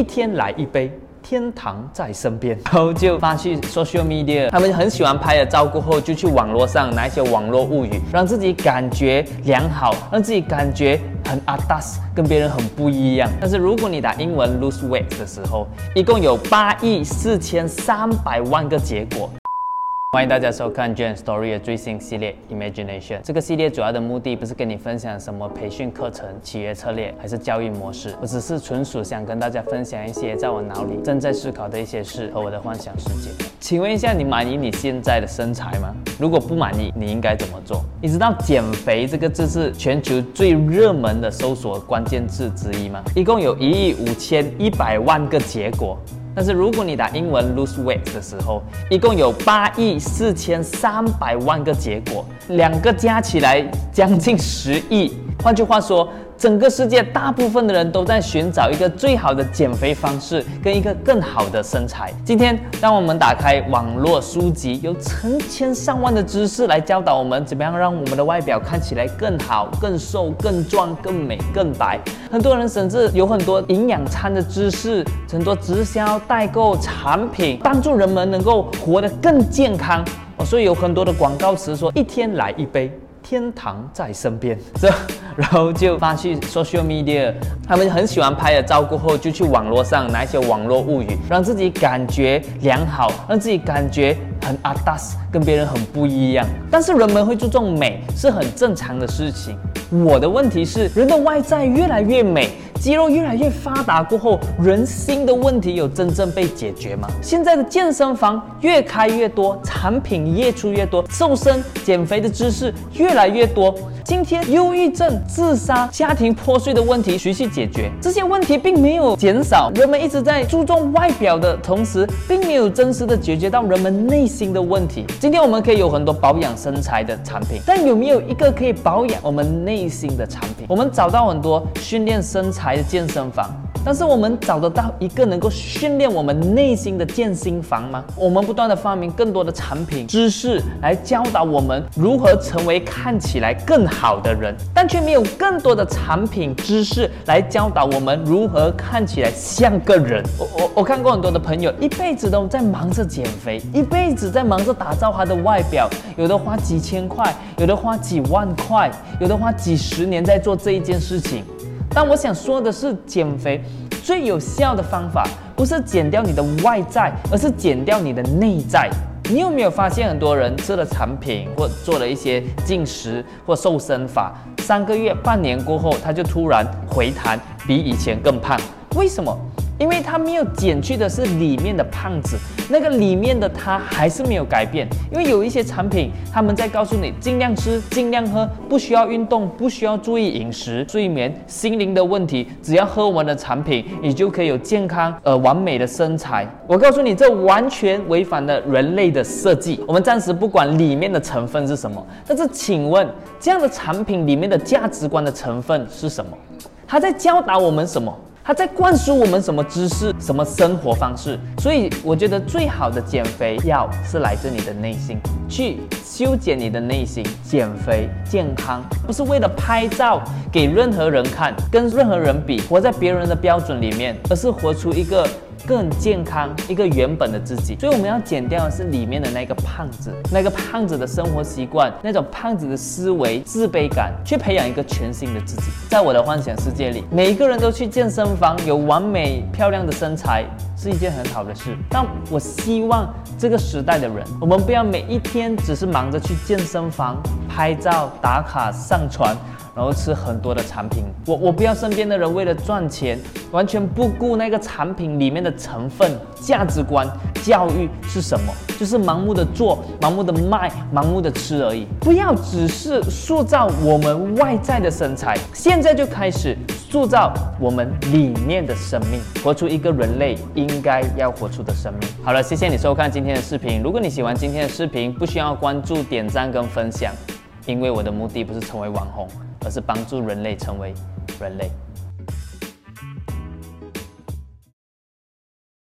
一天来一杯。天堂在身边，然后就发去 social media，他们很喜欢拍了照过后，就去网络上拿一些网络物语，让自己感觉良好，让自己感觉很 atas，跟别人很不一样。但是如果你打英文 lose weight 的时候，一共有八亿四千三百万个结果。欢迎大家收看 Jane Story 的最新系列 Imagination。这个系列主要的目的不是跟你分享什么培训课程、企业策略，还是教育模式。我只是纯属想跟大家分享一些在我脑里正在思考的一些事和我的幻想世界。请问一下，你满意你现在的身材吗？如果不满意，你应该怎么做？你知道减肥这个字是全球最热门的搜索关键字之一吗？一共有一亿五千一百万个结果。但是如果你打英文 lose weight 的时候，一共有八亿四千三百万个结果，两个加起来将近十亿。换句话说。整个世界大部分的人都在寻找一个最好的减肥方式，跟一个更好的身材。今天，当我们打开网络书籍，有成千上万的知识来教导我们怎么样让我们的外表看起来更好、更瘦、更壮、更美、更白。很多人甚至有很多营养餐的知识，很多直销代购产品，帮助人们能够活得更健康。所以有很多的广告词说：“一天来一杯。”天堂在身边，这然后就发去 social media，他们很喜欢拍了照过后，就去网络上拿一些网络物语，让自己感觉良好，让自己感觉很 atas，跟别人很不一样。但是人们会注重美是很正常的事情。我的问题是，人的外在越来越美。肌肉越来越发达过后，人心的问题有真正被解决吗？现在的健身房越开越多，产品越出越多，瘦身减肥的知识越来越多。今天忧郁症、自杀、家庭破碎的问题谁去解决？这些问题并没有减少，人们一直在注重外表的同时，并没有真实的解决到人们内心的问题。今天我们可以有很多保养身材的产品，但有没有一个可以保养我们内心的产品？我们找到很多训练身材的健身房。但是我们找得到一个能够训练我们内心的健身房吗？我们不断的发明更多的产品知识来教导我们如何成为看起来更好的人，但却没有更多的产品知识来教导我们如何看起来像个人。我我我看过很多的朋友一辈子都在忙着减肥，一辈子在忙着打造他的外表，有的花几千块，有的花几万块，有的花几十年在做这一件事情。但我想说的是，减肥最有效的方法不是减掉你的外在，而是减掉你的内在。你有没有发现，很多人吃了产品或做了一些进食或瘦身法，三个月、半年过后，他就突然回弹，比以前更胖？为什么？因为他没有减去的是里面的胖子，那个里面的他还是没有改变。因为有一些产品，他们在告诉你尽量吃、尽量喝，不需要运动，不需要注意饮食、睡眠、心灵的问题，只要喝我们的产品，你就可以有健康而完美的身材。我告诉你，这完全违反了人类的设计。我们暂时不管里面的成分是什么，但是请问，这样的产品里面的价值观的成分是什么？它在教导我们什么？他在灌输我们什么知识、什么生活方式？所以我觉得最好的减肥药是来自你的内心，去修剪你的内心。减肥健康不是为了拍照给任何人看，跟任何人比，活在别人的标准里面，而是活出一个。更健康一个原本的自己，所以我们要减掉的是里面的那个胖子，那个胖子的生活习惯，那种胖子的思维、自卑感，去培养一个全新的自己。在我的幻想世界里，每一个人都去健身房，有完美漂亮的身材，是一件很好的事。但我希望这个时代的人，我们不要每一天只是忙着去健身房拍照、打卡、上传。然后吃很多的产品，我我不要身边的人为了赚钱，完全不顾那个产品里面的成分、价值观、教育是什么，就是盲目的做、盲目的卖、盲目的吃而已。不要只是塑造我们外在的身材，现在就开始塑造我们里面的生命，活出一个人类应该要活出的生命。好了，谢谢你收看今天的视频。如果你喜欢今天的视频，不需要关注、点赞跟分享，因为我的目的不是成为网红。而是帮助人类成为人类。